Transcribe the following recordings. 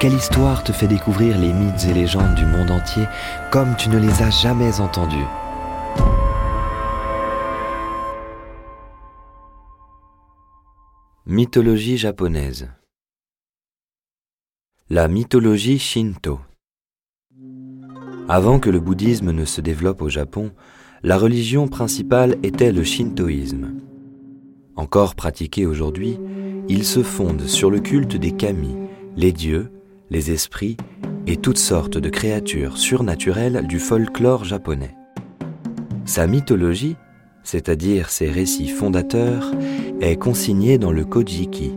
Quelle histoire te fait découvrir les mythes et légendes du monde entier comme tu ne les as jamais entendus Mythologie japonaise. La mythologie shinto. Avant que le bouddhisme ne se développe au Japon, la religion principale était le shintoïsme. Encore pratiqué aujourd'hui, il se fonde sur le culte des kami, les dieux, les esprits et toutes sortes de créatures surnaturelles du folklore japonais. Sa mythologie, c'est-à-dire ses récits fondateurs, est consignée dans le Kojiki,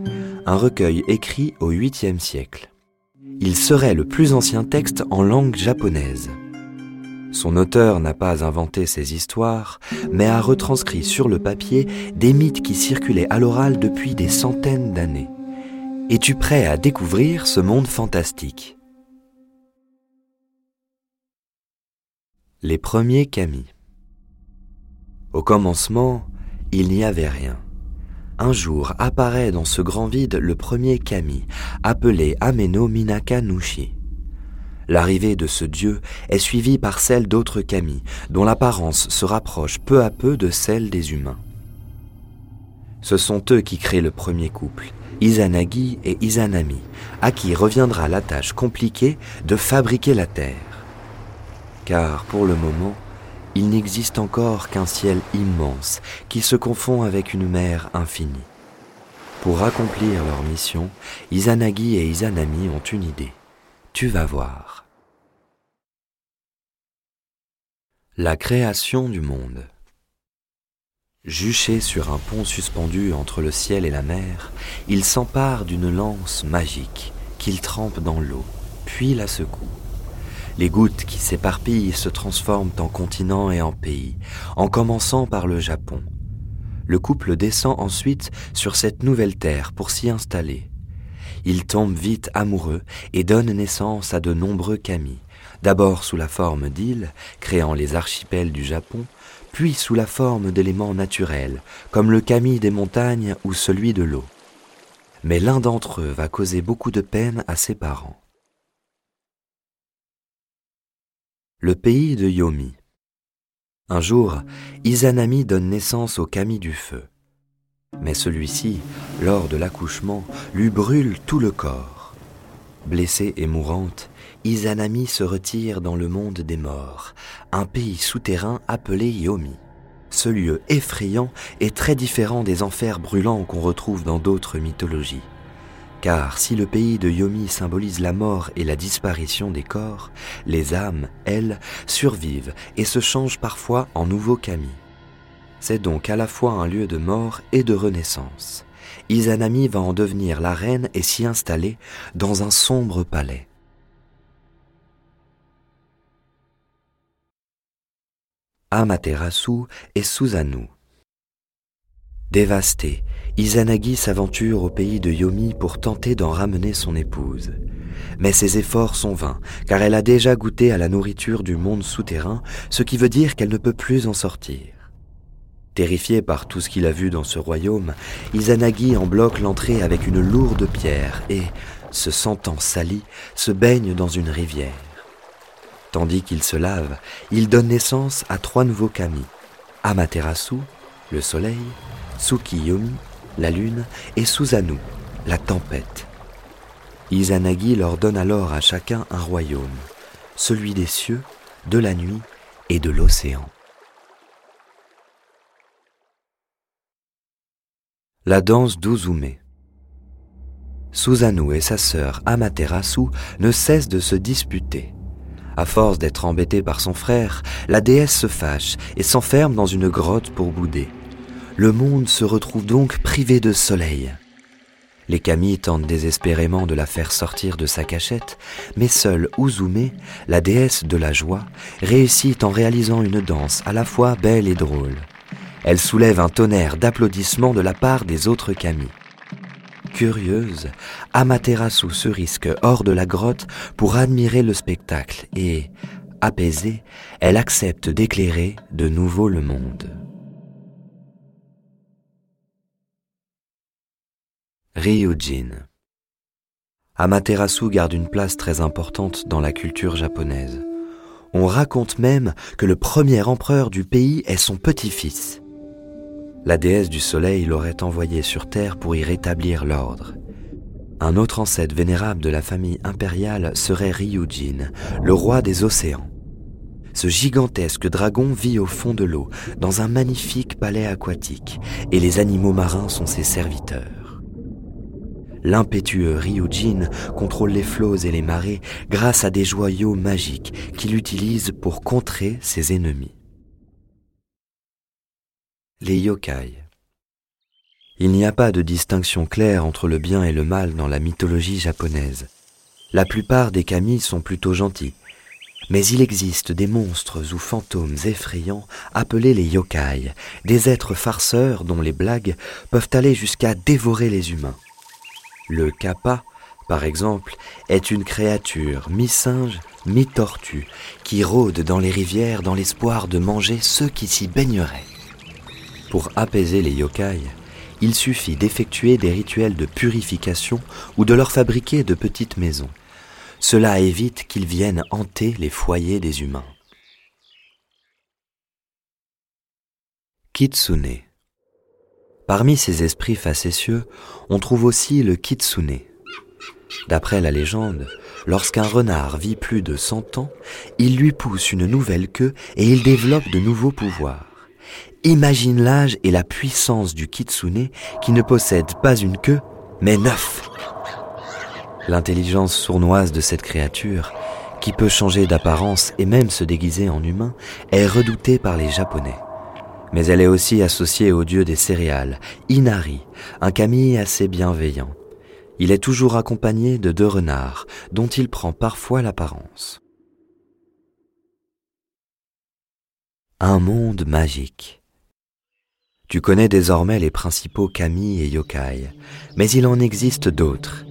un recueil écrit au 8e siècle. Il serait le plus ancien texte en langue japonaise. Son auteur n'a pas inventé ces histoires, mais a retranscrit sur le papier des mythes qui circulaient à l'oral depuis des centaines d'années. Es-tu prêt à découvrir ce monde fantastique? Les premiers kami. Au commencement, il n'y avait rien. Un jour apparaît dans ce grand vide le premier kami, appelé Ameno Minaka Nushi. L'arrivée de ce dieu est suivie par celle d'autres kami, dont l'apparence se rapproche peu à peu de celle des humains. Ce sont eux qui créent le premier couple, Izanagi et Izanami, à qui reviendra la tâche compliquée de fabriquer la Terre. Car pour le moment, il n'existe encore qu'un ciel immense qui se confond avec une mer infinie. Pour accomplir leur mission, Izanagi et Izanami ont une idée. Tu vas voir. La création du monde. Juché sur un pont suspendu entre le ciel et la mer, il s'empare d'une lance magique qu'il trempe dans l'eau, puis la secoue. Les gouttes qui s'éparpillent se transforment en continents et en pays, en commençant par le Japon. Le couple descend ensuite sur cette nouvelle terre pour s'y installer. Il tombe vite amoureux et donne naissance à de nombreux kami, d'abord sous la forme d'îles, créant les archipels du Japon, puis sous la forme d'éléments naturels, comme le kami des montagnes ou celui de l'eau. Mais l'un d'entre eux va causer beaucoup de peine à ses parents. Le pays de Yomi. Un jour, Izanami donne naissance au kami du feu. Mais celui-ci, lors de l'accouchement, lui brûle tout le corps. Blessée et mourante, Izanami se retire dans le monde des morts, un pays souterrain appelé Yomi. Ce lieu effrayant est très différent des enfers brûlants qu'on retrouve dans d'autres mythologies. Car si le pays de Yomi symbolise la mort et la disparition des corps, les âmes, elles, survivent et se changent parfois en nouveaux kami. C'est donc à la fois un lieu de mort et de renaissance. Izanami va en devenir la reine et s'y installer dans un sombre palais. Amaterasu et Susanoo. Dévasté, Izanagi s'aventure au pays de Yomi pour tenter d'en ramener son épouse. Mais ses efforts sont vains, car elle a déjà goûté à la nourriture du monde souterrain, ce qui veut dire qu'elle ne peut plus en sortir. Terrifié par tout ce qu'il a vu dans ce royaume, Izanagi en bloque l'entrée avec une lourde pierre et, se sentant sali, se baigne dans une rivière. Tandis qu'il se lave, il donne naissance à trois nouveaux kami. Amaterasu, le soleil, Tsukiyomi, la lune, et Susanoo, la tempête. Izanagi leur donne alors à chacun un royaume, celui des cieux, de la nuit et de l'océan. La danse d'Uzume. Susanoo et sa sœur Amaterasu ne cessent de se disputer. À force d'être embêtée par son frère, la déesse se fâche et s'enferme dans une grotte pour bouder. Le monde se retrouve donc privé de soleil. Les kami tentent désespérément de la faire sortir de sa cachette, mais seule Uzume, la déesse de la joie, réussit en réalisant une danse à la fois belle et drôle. Elle soulève un tonnerre d'applaudissements de la part des autres kami. Curieuse, Amaterasu se risque hors de la grotte pour admirer le spectacle et, apaisée, elle accepte d'éclairer de nouveau le monde. Ryujin Amaterasu garde une place très importante dans la culture japonaise. On raconte même que le premier empereur du pays est son petit-fils. La déesse du soleil l'aurait envoyé sur Terre pour y rétablir l'ordre. Un autre ancêtre vénérable de la famille impériale serait Ryujin, le roi des océans. Ce gigantesque dragon vit au fond de l'eau, dans un magnifique palais aquatique, et les animaux marins sont ses serviteurs. L'impétueux Ryujin contrôle les flots et les marées grâce à des joyaux magiques qu'il utilise pour contrer ses ennemis. Les yokai. Il n'y a pas de distinction claire entre le bien et le mal dans la mythologie japonaise. La plupart des kami sont plutôt gentils, mais il existe des monstres ou fantômes effrayants appelés les yokai, des êtres farceurs dont les blagues peuvent aller jusqu'à dévorer les humains. Le kappa, par exemple, est une créature mi-singe, mi-tortue, qui rôde dans les rivières dans l'espoir de manger ceux qui s'y baigneraient. Pour apaiser les yokai, il suffit d'effectuer des rituels de purification ou de leur fabriquer de petites maisons. Cela évite qu'ils viennent hanter les foyers des humains. Kitsune Parmi ces esprits facétieux, on trouve aussi le kitsune. D'après la légende, lorsqu'un renard vit plus de 100 ans, il lui pousse une nouvelle queue et il développe de nouveaux pouvoirs. Imagine l'âge et la puissance du kitsune qui ne possède pas une queue, mais neuf. L'intelligence sournoise de cette créature, qui peut changer d'apparence et même se déguiser en humain, est redoutée par les Japonais mais elle est aussi associée au dieu des céréales, Inari, un kami assez bienveillant. Il est toujours accompagné de deux renards, dont il prend parfois l'apparence. Un monde magique. Tu connais désormais les principaux kami et yokai, mais il en existe d'autres.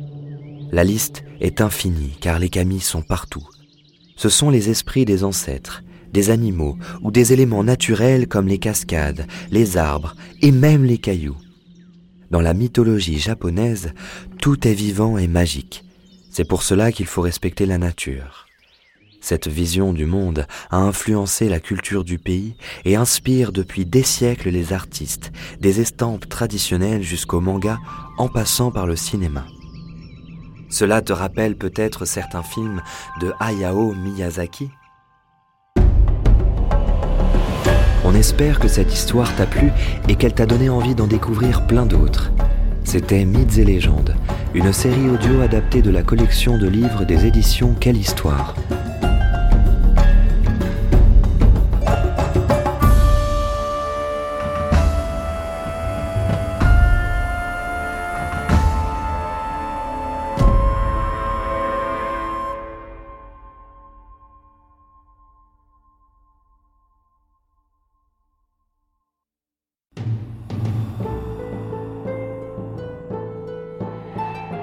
La liste est infinie car les kami sont partout. Ce sont les esprits des ancêtres, des animaux ou des éléments naturels comme les cascades, les arbres et même les cailloux. Dans la mythologie japonaise, tout est vivant et magique. C'est pour cela qu'il faut respecter la nature. Cette vision du monde a influencé la culture du pays et inspire depuis des siècles les artistes, des estampes traditionnelles jusqu'au manga en passant par le cinéma. Cela te rappelle peut-être certains films de Hayao Miyazaki? On espère que cette histoire t'a plu et qu'elle t'a donné envie d'en découvrir plein d'autres. C'était Mythes et légendes, une série audio adaptée de la collection de livres des éditions Quelle Histoire.